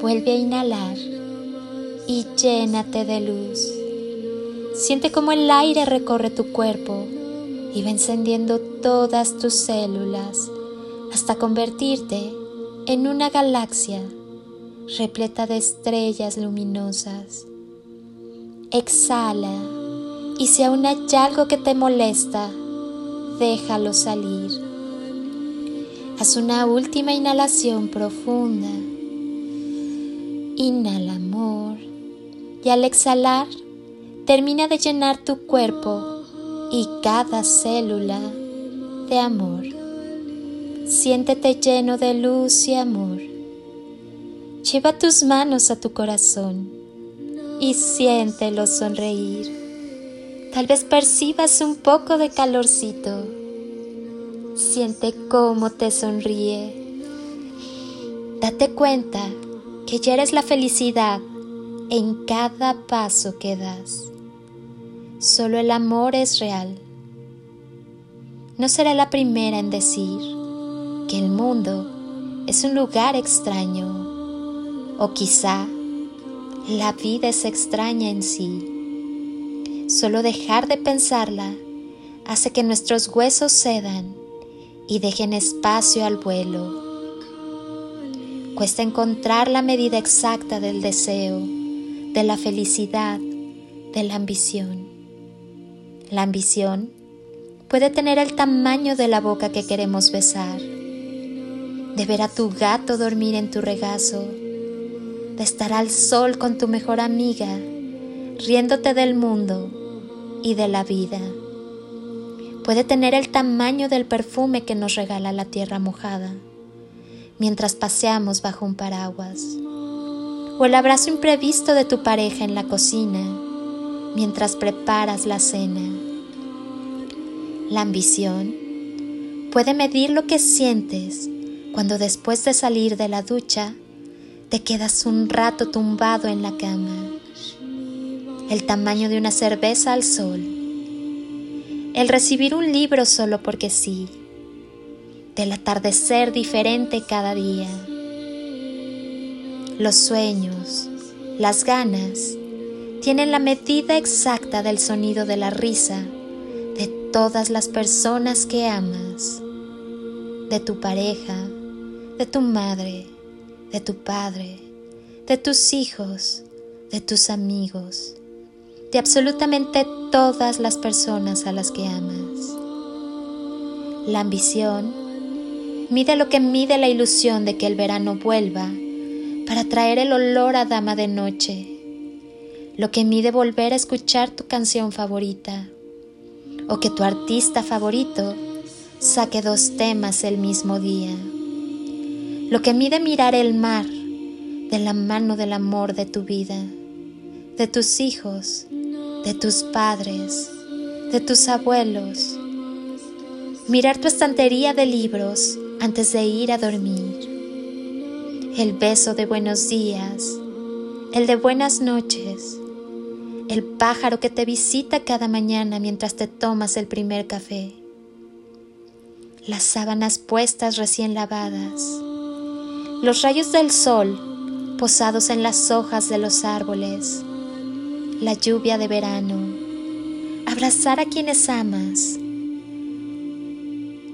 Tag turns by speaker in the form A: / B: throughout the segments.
A: Vuelve a inhalar y llénate de luz. Siente cómo el aire recorre tu cuerpo y va encendiendo todas tus células hasta convertirte en una galaxia repleta de estrellas luminosas. Exhala y si aún hay algo que te molesta, déjalo salir. Haz una última inhalación profunda. Inhala amor y al exhalar termina de llenar tu cuerpo y cada célula de amor. Siéntete lleno de luz y amor. Lleva tus manos a tu corazón y siéntelo sonreír. Tal vez percibas un poco de calorcito. Siente cómo te sonríe. Date cuenta que ya eres la felicidad en cada paso que das. Solo el amor es real. No será la primera en decir que el mundo es un lugar extraño o quizá la vida es extraña en sí. Solo dejar de pensarla hace que nuestros huesos cedan y dejen espacio al vuelo. Cuesta encontrar la medida exacta del deseo, de la felicidad, de la ambición. La ambición puede tener el tamaño de la boca que queremos besar, de ver a tu gato dormir en tu regazo, de estar al sol con tu mejor amiga, riéndote del mundo y de la vida. Puede tener el tamaño del perfume que nos regala la tierra mojada, mientras paseamos bajo un paraguas, o el abrazo imprevisto de tu pareja en la cocina mientras preparas la cena. La ambición puede medir lo que sientes cuando después de salir de la ducha te quedas un rato tumbado en la cama. El tamaño de una cerveza al sol. El recibir un libro solo porque sí. Del atardecer diferente cada día. Los sueños, las ganas tienen la medida exacta del sonido de la risa de todas las personas que amas, de tu pareja, de tu madre, de tu padre, de tus hijos, de tus amigos, de absolutamente todas las personas a las que amas. La ambición mide lo que mide la ilusión de que el verano vuelva para traer el olor a dama de noche lo que mide volver a escuchar tu canción favorita o que tu artista favorito saque dos temas el mismo día. Lo que mide mirar el mar de la mano del amor de tu vida, de tus hijos, de tus padres, de tus abuelos. Mirar tu estantería de libros antes de ir a dormir. El beso de buenos días, el de buenas noches, el pájaro que te visita cada mañana mientras te tomas el primer café, las sábanas puestas recién lavadas, los rayos del sol posados en las hojas de los árboles, la lluvia de verano, abrazar a quienes amas,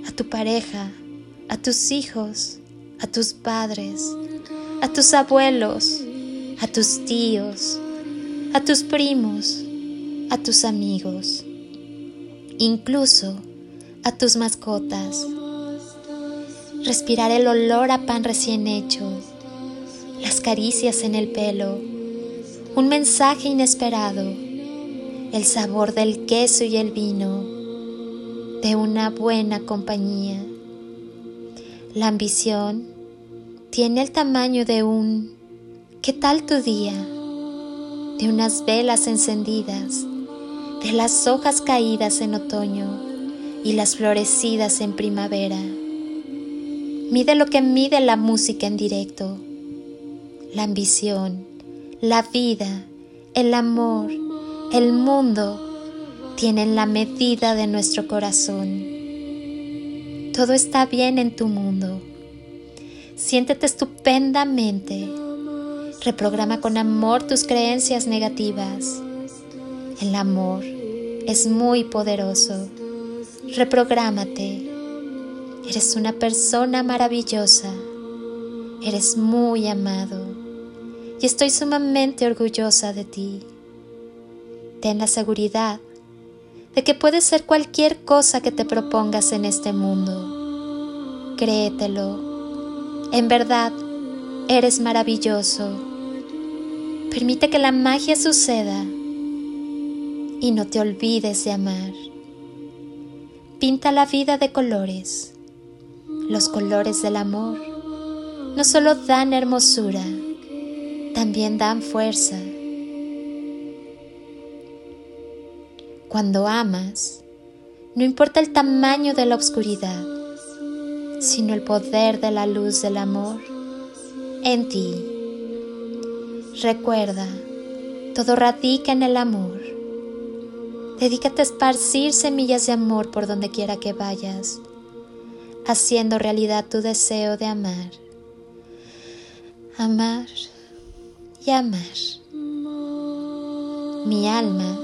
A: a tu pareja, a tus hijos, a tus padres, a tus abuelos, a tus tíos, a tus primos, a tus amigos, incluso a tus mascotas. Respirar el olor a pan recién hecho, las caricias en el pelo, un mensaje inesperado, el sabor del queso y el vino, de una buena compañía. La ambición tiene el tamaño de un ¿Qué tal tu día? De unas velas encendidas, de las hojas caídas en otoño y las florecidas en primavera. Mide lo que mide la música en directo, la ambición, la vida, el amor, el mundo tienen la medida de nuestro corazón. Todo está bien en tu mundo. Siéntete estupendamente Reprograma con amor tus creencias negativas. El amor es muy poderoso. Reprográmate. Eres una persona maravillosa. Eres muy amado. Y estoy sumamente orgullosa de ti. Ten la seguridad de que puedes ser cualquier cosa que te propongas en este mundo. Créetelo. En verdad, eres maravilloso. Permite que la magia suceda y no te olvides de amar. Pinta la vida de colores. Los colores del amor no solo dan hermosura, también dan fuerza. Cuando amas, no importa el tamaño de la oscuridad, sino el poder de la luz del amor en ti. Recuerda, todo radica en el amor. Dedícate a esparcir semillas de amor por donde quiera que vayas, haciendo realidad tu deseo de amar. Amar y amar. Mi alma